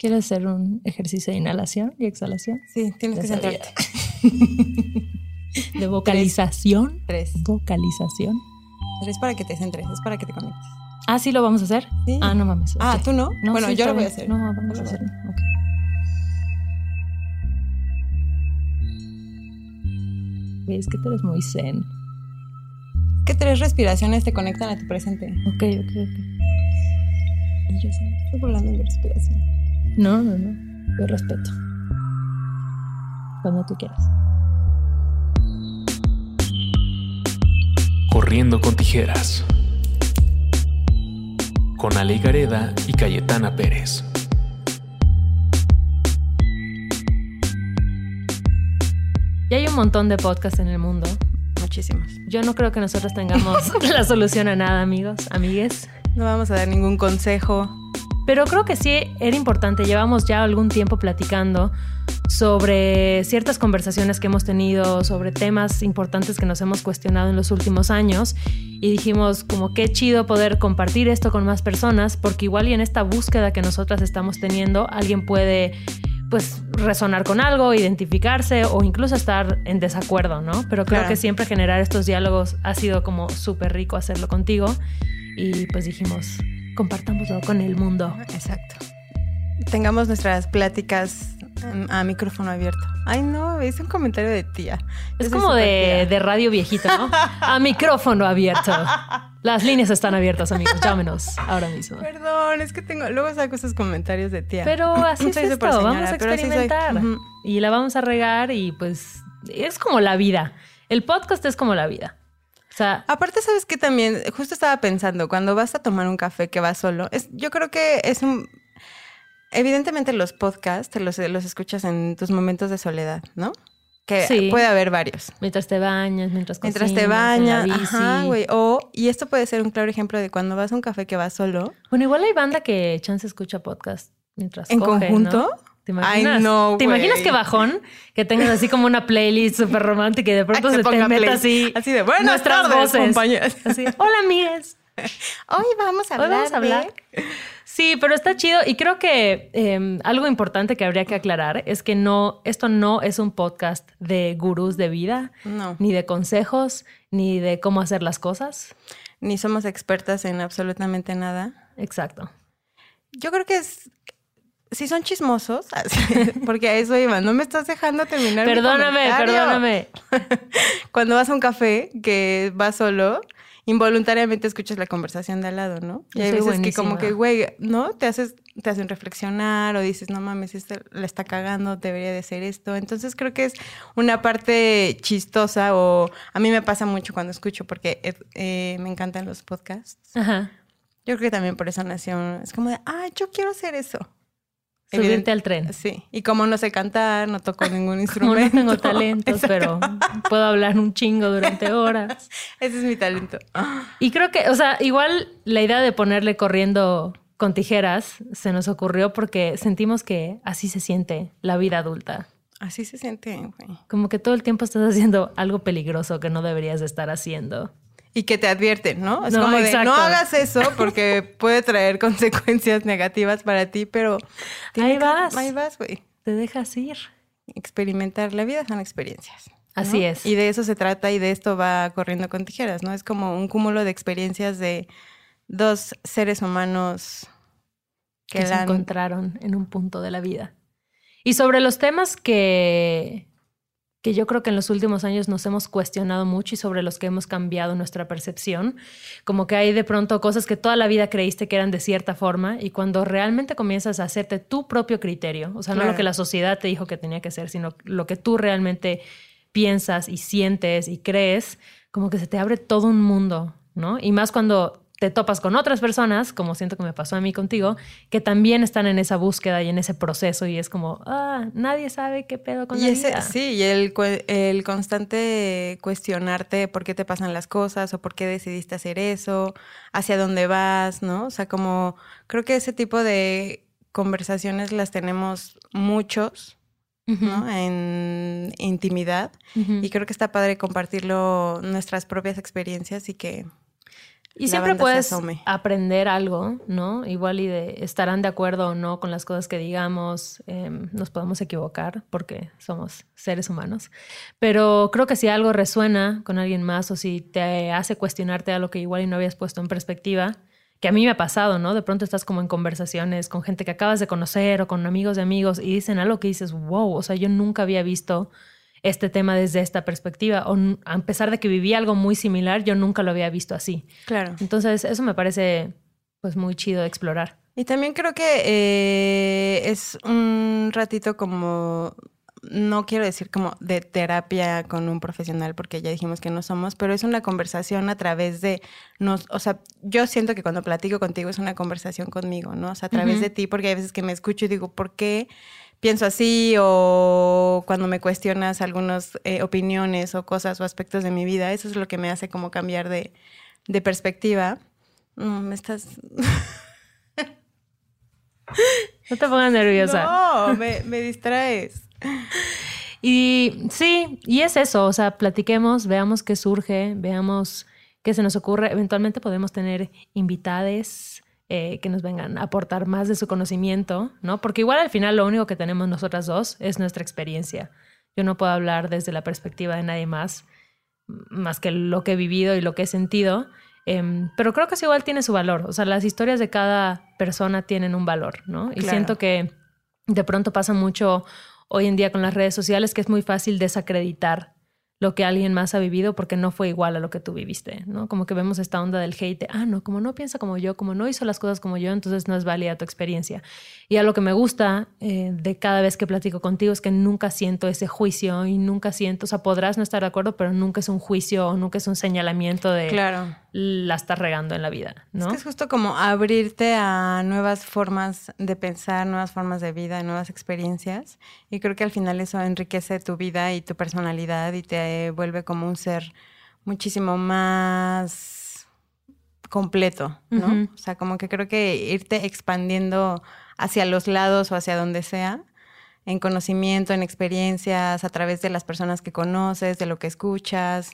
¿Quieres hacer un ejercicio de inhalación y exhalación? Sí, tienes que centrarte. de vocalización. Tres. Vocalización. Tres para que te centres, es para que te conectes. Ah, sí lo vamos a hacer. Sí. Ah, no mames. Ah. ¿tú no? bueno, sí, yo lo voy a hacer. No, vamos a hacerlo. Ok. Güey, Es que tú eres muy zen. ¿Qué tres respiraciones te conectan a tu presente? Ok, ok, ok. Y yo estoy volando en mi respiración. No, no, no. Yo respeto. Cuando tú quieras. Corriendo con tijeras. Con Ale Gareda y Cayetana Pérez. Ya hay un montón de podcasts en el mundo. Muchísimos. Yo no creo que nosotros tengamos la solución a nada, amigos, amigues. No vamos a dar ningún consejo. Pero creo que sí era importante. Llevamos ya algún tiempo platicando sobre ciertas conversaciones que hemos tenido, sobre temas importantes que nos hemos cuestionado en los últimos años. Y dijimos como qué chido poder compartir esto con más personas, porque igual y en esta búsqueda que nosotras estamos teniendo, alguien puede pues resonar con algo, identificarse o incluso estar en desacuerdo, ¿no? Pero creo Claro. que siempre generar estos diálogos ha sido como súper rico hacerlo contigo y pues dijimos, compartámoslo con el mundo. Exacto. Tengamos nuestras pláticas mm, a micrófono abierto. Ay, no, es un comentario de tía. Yo Es como de, de radio viejito, ¿no? A micrófono abierto. Las líneas están abiertas, amigos. Llámenos ahora mismo. Perdón, es que tengo. Luego saco esos comentarios de tía. Pero así es esto. señora, Vamos a soy. experimentar. Y la vamos a regar y pues es como la vida. El podcast es como la vida. O sea, Aparte, sabes que también, justo estaba pensando, cuando vas a tomar un café que vas solo, es, yo creo que es un. Evidentemente, los podcasts te los, los escuchas en tus momentos de soledad, ¿no? Que Sí. puede haber varios. mientras te bañas, mientras cocinas, Mientras te bañas, ajá, güey. O, y esto puede ser un claro ejemplo de cuando vas a un café que vas solo, Bueno, igual hay banda que chance escucha podcast mientras en coge, conjunto. ¿no? ¿Te imaginas? Ay, no, ¿Te imaginas qué bajón? Que tengas así como una playlist súper romántica y de pronto Ay, se te meta así, Así de, "Buenas nuestras tardes, voces. compañeras". Así, hola, amigas. Hoy vamos a Hoy vamos a hablar. Sí, pero está chido y creo que eh, algo importante que habría que aclarar es que no, esto no es un podcast de gurús de vida, No, ni de consejos, ni de cómo hacer las cosas. ni somos expertas en absolutamente nada. Exacto. Yo creo que es. Si son chismosos, porque a eso iba, no me estás dejando terminar. mi Perdóname, comentario. perdóname. Cuando vas a un café que vas solo, involuntariamente escuchas la conversación de al lado, ¿no? Y hay veces que como que, güey, ¿no? Te haces, te hacen reflexionar o dices, no mames, este la está cagando, debería de ser esto. Entonces creo que es una parte chistosa o a mí me pasa mucho cuando escucho porque eh, eh, me encantan los podcasts. Ajá. Yo creo que también por eso nació, es como de, ah, yo quiero hacer eso. Subirte al tren. Sí, y como no sé cantar, no toco ningún Como instrumento. no tengo talentos, pero puedo hablar un chingo durante horas. Ese es mi talento. Y creo que, o sea, igual la idea de ponerle corriendo con tijeras se nos ocurrió porque sentimos que así se siente la vida adulta. Así se siente, güey. Como que todo el tiempo estás haciendo algo peligroso que no deberías de estar haciendo. Y que te advierten, ¿no? Es No, como de, exacto. no hagas eso porque puede traer consecuencias negativas para ti, pero... Ahí vas. Ahí vas, güey. Te dejas ir. Experimentar. La vida son experiencias. ¿no? Así es. Y de eso se trata y de esto va corriendo con tijeras, ¿no? Es como un cúmulo de experiencias de dos seres humanos que, que se encontraron en un punto de la vida. Y sobre los temas que, que yo creo que en los últimos años nos hemos cuestionado mucho y sobre los que hemos cambiado nuestra percepción, como que hay de pronto cosas que toda la vida creíste que eran de cierta forma y cuando realmente comienzas a hacerte tu propio criterio, o sea, no lo que la sociedad te dijo que tenía que ser, sino lo que tú realmente piensas y sientes y crees, como que se te abre todo un mundo, ¿no? Y más cuando te topas con otras personas, como siento que me pasó a mí contigo, que también están en esa búsqueda y en ese proceso y es como, ah, nadie sabe qué pedo con Y la ese, vida. sí, y el, el constante cuestionarte por qué te pasan las cosas o por qué decidiste hacer eso, hacia dónde vas, ¿no? O sea, como creo que ese tipo de conversaciones las tenemos muchos, ¿no? En intimidad. Y creo que está padre compartirlo, nuestras propias experiencias y que Y siempre puedes aprender algo, ¿no? Igual y de estarán de acuerdo o no con las cosas que digamos, em, nos podemos equivocar porque somos seres humanos. Pero creo que si algo resuena con alguien más o si te hace cuestionarte algo que igual y no habías puesto en perspectiva, que a mí me ha pasado, ¿no? De pronto estás como en conversaciones con gente que acabas de conocer o con amigos de amigos y dicen algo que dices, wow, o sea, yo nunca había visto este tema desde esta perspectiva. O a pesar de que viví algo muy similar, yo nunca lo había visto así. Claro. Entonces, eso me parece pues muy chido de explorar. Y también creo que eh, es un ratito como, no quiero decir como de terapia con un profesional, porque ya dijimos que no somos, pero es una conversación a través de nos, o sea, yo siento que cuando platico contigo es una conversación conmigo, ¿no? O sea, a través de ti, porque hay veces que me escucho y digo, ¿por qué? Pienso así o cuando me cuestionas algunas eh, opiniones o cosas o aspectos de mi vida, eso es lo que me hace como cambiar de, perspectiva. No, me estás... no te pongas nerviosa. No, me, me distraes. Y sí, y es eso, o sea, platiquemos, veamos qué surge, veamos qué se nos ocurre. Eventualmente podemos tener invitades eh, que nos vengan a aportar más de su conocimiento, ¿no? Porque igual al final lo único que tenemos nosotras dos es nuestra experiencia. Yo no puedo hablar desde la perspectiva de nadie más, más que lo que he vivido y lo que he sentido. Em, pero creo que eso igual tiene su valor. O sea, las historias de cada persona tienen un valor, ¿no? Y siento que de pronto pasa mucho hoy en día con las redes sociales que es muy fácil desacreditar lo que alguien más ha vivido porque no fue igual a lo que tú viviste, ¿no? Como que vemos esta onda del hate, ah, no, como no piensa como yo, como no hizo las cosas como yo, entonces no es válida tu experiencia. Y a lo que me gusta eh, de cada vez que platico contigo es que nunca siento ese juicio y nunca siento, o sea, podrás no estar de acuerdo, pero nunca es un juicio o nunca es un señalamiento de claro. La estás regando en la vida, ¿no? Es que es justo como abrirte a nuevas formas de pensar, nuevas formas de vida, nuevas experiencias. Y creo que al final eso enriquece tu vida y tu personalidad y te vuelve como un ser muchísimo más completo, ¿no? O sea, como que creo que irte expandiendo hacia los lados o hacia donde sea, en conocimiento, en experiencias, a través de las personas que conoces, de lo que escuchas,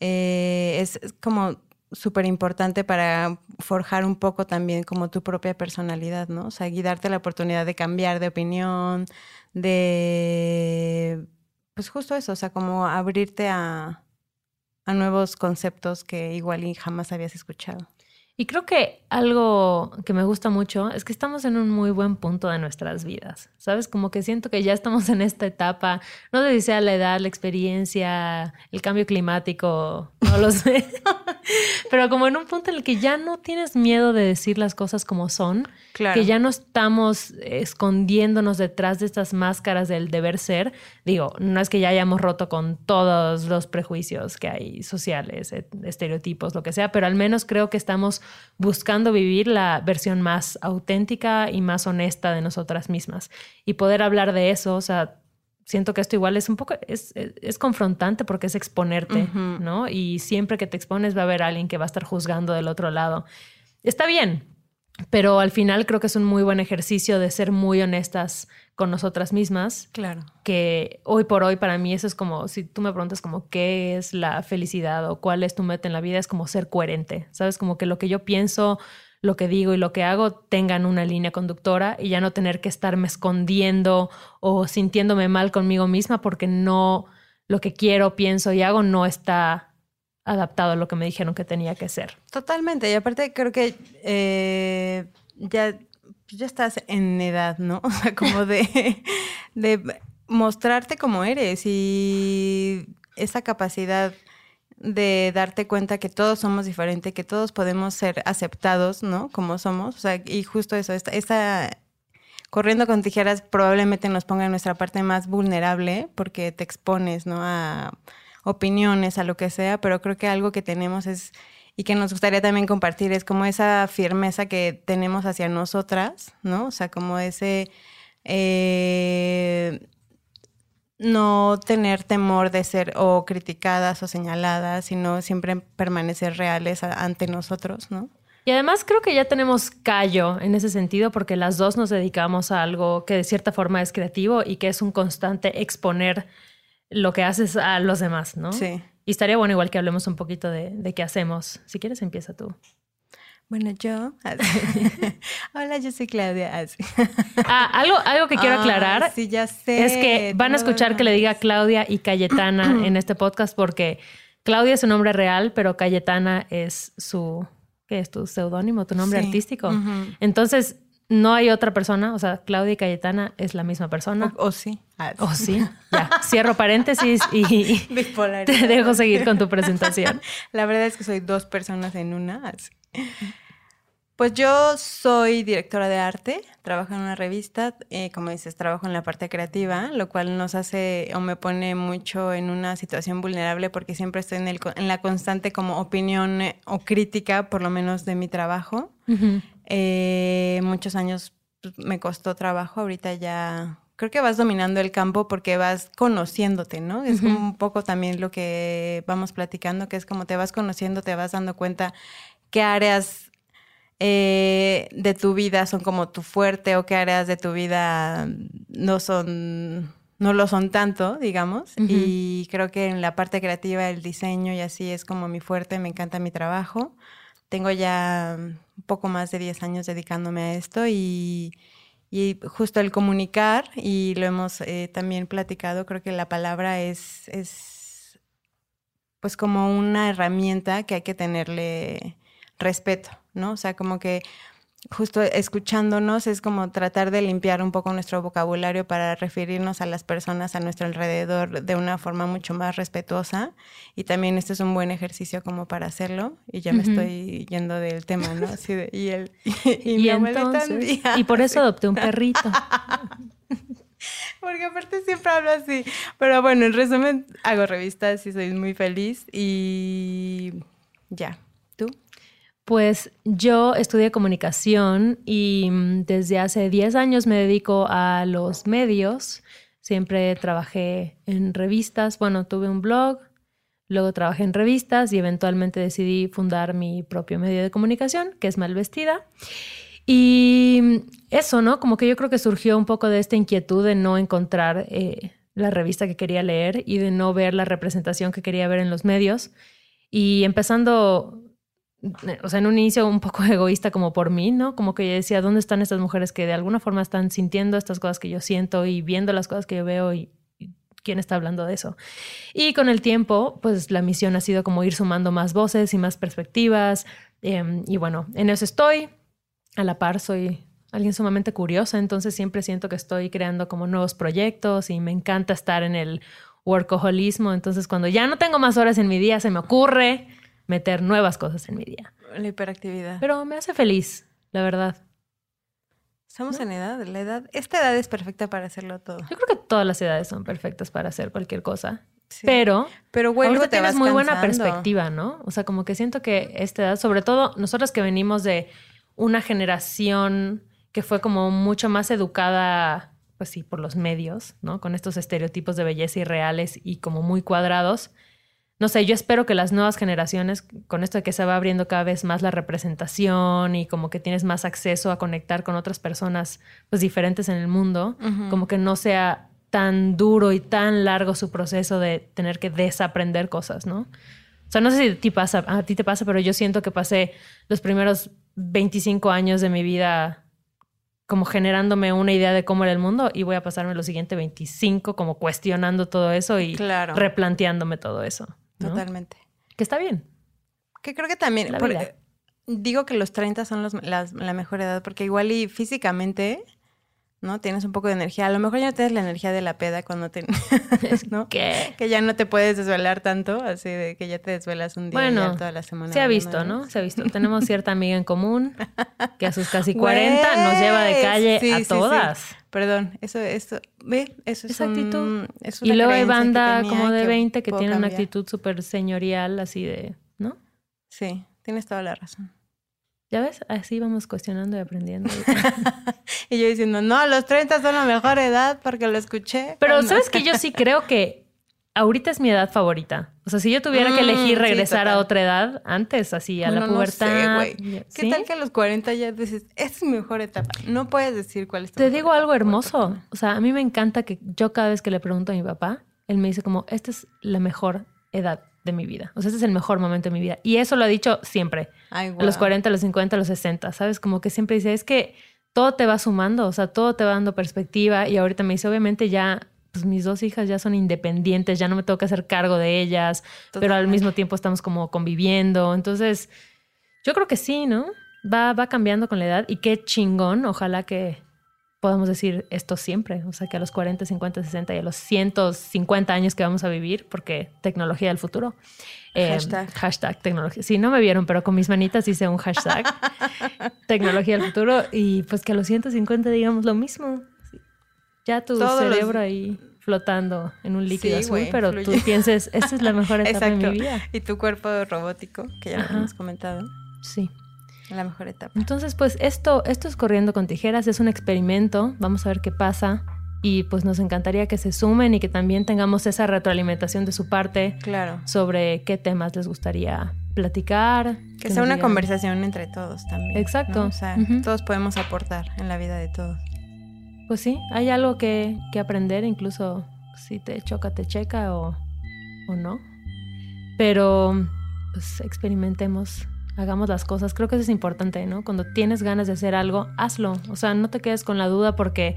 eh, es, como súper importante para forjar un poco también como tu propia personalidad, ¿no? O sea, guiarte la oportunidad de cambiar de opinión, de pues justo eso, o sea, como abrirte a, a nuevos conceptos que igual y jamás habías escuchado. Y creo que algo que me gusta mucho es que estamos en un muy buen punto de nuestras vidas, ¿sabes? Como que siento que ya estamos en esta etapa, no sé si sea la edad, la experiencia, el cambio climático, no lo sé, pero como en un punto en el que ya no tienes miedo de decir las cosas como son, que ya no estamos escondiéndonos detrás de estas máscaras del deber ser. Digo, no es que ya hayamos roto con todos los prejuicios que hay sociales, estereotipos, lo que sea, pero al menos creo que estamos buscando vivir la versión más auténtica y más honesta de nosotras mismas. Y poder hablar de eso, o sea, siento que esto igual es un poco, es, es, confrontante porque es exponerte, ¿no? Y siempre que te expones va a haber alguien que va a estar juzgando del otro lado. Está bien, pero al final creo que es un muy buen ejercicio de ser muy honestas con nosotras mismas. Claro. Que hoy por hoy para mí eso es como, si tú me preguntas como qué es la felicidad o cuál es tu meta en la vida, es como ser coherente, ¿sabes? Como que lo que yo pienso, lo que digo y lo que hago tengan una línea conductora y ya no tener que estarme escondiendo o sintiéndome mal conmigo misma porque no, lo que quiero, pienso y hago no está adaptado a lo que me dijeron que tenía que ser. Totalmente. Y aparte creo que eh, ya, ya estás en edad, ¿no? O sea, como de, de mostrarte como eres y esa capacidad de darte cuenta que todos somos diferentes, que todos podemos ser aceptados, ¿no? Como somos. O sea, y justo eso, esta corriendo con tijeras probablemente nos ponga en nuestra parte más vulnerable porque te expones, ¿no? A opiniones, a lo que sea, pero creo que algo que tenemos es y que nos gustaría también compartir es como esa firmeza que tenemos hacia nosotras, ¿no? O sea, como ese eh, no tener temor de ser o criticadas o señaladas, sino siempre permanecer reales ante nosotros, ¿no? Y además creo que ya tenemos callo en ese sentido porque las dos nos dedicamos a algo que de cierta forma es creativo y que es un constante exponer lo que haces a los demás, ¿no? Sí. Y estaría bueno igual que hablemos un poquito de, de qué hacemos. Si quieres, empieza tú. Bueno, yo. Hola, yo soy Claudia. Ah, algo, algo que quiero Ah, aclarar sí, ya sé. es que van a escuchar que le diga. Claudia y Cayetana en este podcast porque Claudia es su nombre real, pero Cayetana es su, ¿qué es tu seudónimo, tu nombre Sí. artístico? Entonces, no hay otra persona, o sea, Claudia y Cayetana es la misma persona. O, o sí. Ah, O sí, ya, cierro paréntesis y te dejo seguir con tu presentación. La verdad es que soy dos personas en una. así. Pues yo soy directora de arte, trabajo en una revista, eh, como dices, trabajo en la parte creativa, lo cual nos hace o me pone mucho en una situación vulnerable porque siempre estoy en, el, en la constante como opinión eh, o crítica, por lo menos de mi trabajo. Eh, muchos años pues, me costó trabajo, ahorita ya creo que vas dominando el campo porque vas conociéndote, ¿no? Es como un poco también lo que vamos platicando, que es como te vas conociendo, te vas dando cuenta qué áreas eh, de tu vida son como tu fuerte o qué áreas de tu vida no son no lo son tanto, digamos, y creo que en la parte creativa, el diseño y así es como mi fuerte, me encanta mi trabajo. Tengo ya un poco más de 10 años dedicándome a esto y, y justo el comunicar, y lo hemos eh, también platicado, creo que la palabra es, es pues como una herramienta que hay que tenerle respeto, ¿no? O sea, como que justo escuchándonos es como tratar de limpiar un poco nuestro vocabulario para referirnos a las personas a nuestro alrededor de una forma mucho más respetuosa. Y también este es un buen ejercicio como para hacerlo. Y ya me estoy yendo del tema, ¿no? Así de, y el, y, Y, entonces, por eso adopté un perrito. Porque aparte siempre hablo así. Pero bueno, en resumen, hago revistas y soy muy feliz. Y ya. Pues yo estudié comunicación y mm, desde hace 10 años me dedico a los medios. Siempre trabajé en revistas. Bueno, tuve un blog, luego trabajé en revistas y eventualmente decidí fundar mi propio medio de comunicación, que es Malvestida. Y mm, eso, ¿no? Como que yo creo que surgió un poco de esta inquietud de no encontrar eh, la revista que quería leer y de no ver la representación que quería ver en los medios. Y empezando o sea, en un inicio un poco egoísta como por mí, ¿no? Como que yo decía, ¿dónde están estas mujeres que de alguna forma están sintiendo estas cosas que yo siento y viendo las cosas que yo veo y, y quién está hablando de eso? Y con el tiempo, pues la misión ha sido como ir sumando más voces y más perspectivas. eh, y bueno, en eso estoy. A la par soy alguien sumamente curiosa, entonces siempre siento que estoy creando como nuevos proyectos y me encanta estar en el workaholismo. Entonces cuando ya no tengo más horas en mi día, se me ocurre meter nuevas cosas en mi día. La hiperactividad. Pero me hace feliz, la verdad. Estamos en edad, la edad, esta edad es perfecta para hacerlo todo. Yo creo que todas las edades son perfectas para hacer cualquier cosa. Sí. Pero pero bueno, ahorita te tienes vas muy buena perspectiva, ¿no? O sea, como que siento que esta edad, sobre todo nosotros que venimos de una generación que fue como mucho más educada, pues sí, por los medios, ¿no? Con estos estereotipos de belleza irreales y como muy cuadrados. No sé, yo espero que las nuevas generaciones, con esto de que se va abriendo cada vez más la representación y como que tienes más acceso a conectar con otras personas pues diferentes en el mundo, como que no sea tan duro y tan largo su proceso de tener que desaprender cosas, ¿no? O sea, no sé si a ti, pasa, a ti te pasa, pero yo siento que pasé los primeros 25 años de mi vida como generándome una idea de cómo era el mundo y voy a pasarme los siguientes 25 como cuestionando todo eso y Claro. replanteándome todo eso. ¿No? Totalmente. Que está bien. Que creo que también, por- eh, digo que los 30 son los- las- la mejor edad, porque igual y físicamente, ¿no? Tienes un poco de energía. A lo mejor ya no tienes la energía de la peda cuando te... ¿no? ¿Qué? Que ya no te puedes desvelar tanto, así de que ya te desvelas un día Bueno, toda la semana. Se ha visto, ¿no? Se ha visto. Tenemos cierta amiga en común que a sus casi 40 nos lleva de calle sí, a sí, sí. todas. Perdón, eso, eso, ve, eso es Esa un- actitud. es Y luego hay que banda como de que 20 que puedo tiene una actitud súper señorial, así de, ¿no? Sí, tienes toda la razón. ¿Ya ves? Así vamos cuestionando y aprendiendo. Y yo diciendo, no, los 30 son la mejor edad porque lo escuché. Pero sabes que yo sí creo que ahorita es mi edad favorita. O sea, si yo tuviera que Mm, elegir sí, regresar a otra edad, antes, así a la Bueno, no sé, pubertad. ¿Qué ¿sí? tal que a los 40 ya dices, esta es mi mejor etapa? No puedes decir cuál es tu Te mejor digo algo hermoso. O sea, a mí me encanta que yo cada vez que le pregunto a mi papá, él me dice como, esta es la mejor edad. De mi vida. O sea, este es el mejor momento de mi vida. Y eso lo ha dicho siempre. Ay, A los guau. 40, a los 50, a los 60, ¿sabes? Como que siempre dice, es que todo te va sumando, o sea, todo te va dando perspectiva. Y ahorita me dice, obviamente ya, pues mis dos hijas ya son independientes, ya no me tengo que hacer cargo de ellas, pero al mismo tiempo estamos como conviviendo. Entonces, yo creo que sí, ¿no? Va, va cambiando con la edad y qué chingón, ojalá que podamos decir esto siempre, o sea, que a los 40, 50, 60 y a los 150 años que vamos a vivir, porque tecnología del futuro. Eh, Hashtag. hashtag tecnología. Sí, no me vieron, pero con mis manitas hice un hashtag tecnología del futuro y pues que a los 150 digamos lo mismo. Ya tu Todos los- cerebro ahí flotando en un líquido Sí, azul, pero fluye. tú pienses, esta es la mejor etapa de mi vida. Y tu cuerpo robótico, que ya lo hemos comentado, Sí. La mejor etapa. Entonces, pues esto, esto es Corriendo con Tijeras, es un experimento, vamos a ver qué pasa y pues nos encantaría que se sumen y que también tengamos esa retroalimentación de su parte Claro. sobre qué temas les gustaría platicar. Que sea una digan- conversación entre todos también. Exacto. ¿no? O sea, todos podemos aportar en la vida de todos. Pues sí, hay algo que, que aprender, incluso si te choca, te checa o, o no. Pero pues experimentemos, hagamos las cosas. Creo que eso es importante, ¿no? Cuando tienes ganas de hacer algo, hazlo. O sea, no te quedes con la duda porque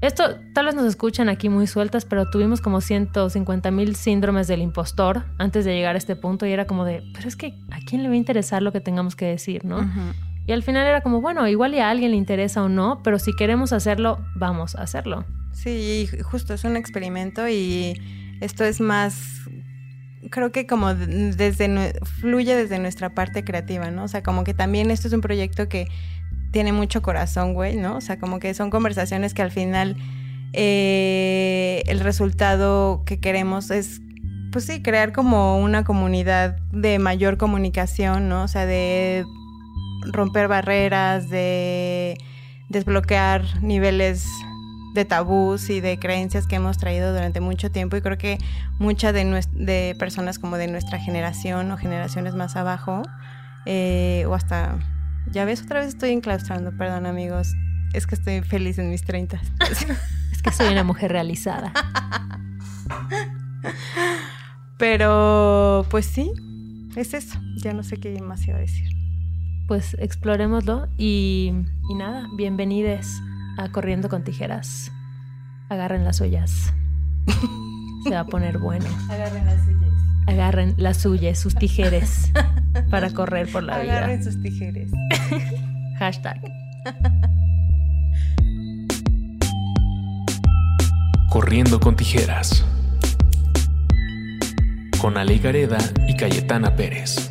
esto tal vez nos escuchan aquí muy sueltas, pero tuvimos como 150 mil síndromes del impostor antes de llegar a este punto y era como de, pero es que a quién le va a interesar lo que tengamos que decir, ¿no? Y al final era como, bueno, igual y a alguien le interesa o no, pero si queremos hacerlo, vamos a hacerlo. Sí, justo es un experimento y esto es más, creo que como de- desde, fluye desde nuestra parte creativa, ¿no? O sea, como que también esto es un proyecto que tiene mucho corazón, güey, ¿no? O sea, como que son conversaciones que al final eh, el resultado que queremos es, pues sí, crear como una comunidad de mayor comunicación, ¿no? O sea, de romper barreras, de desbloquear niveles de tabús y de creencias que hemos traído durante mucho tiempo y creo que muchas de, de personas como de nuestra generación o generaciones más abajo eh, o hasta, ya ves, otra vez estoy enclaustrando, perdón amigos, es que estoy feliz en mis 30. Es que soy una mujer realizada. Pero pues sí, es eso, ya no sé qué más iba a decir. Pues explorémoslo y, y nada, bienvenides a Corriendo con Tijeras. Agarren las suyas. Se va a poner bueno. Agarren las suyas. Agarren las suyas, sus tijeres, para correr por la vida. Agarren sus tijeras. Hashtag. Corriendo con tijeras. Con Ale Gareda y Cayetana Pérez.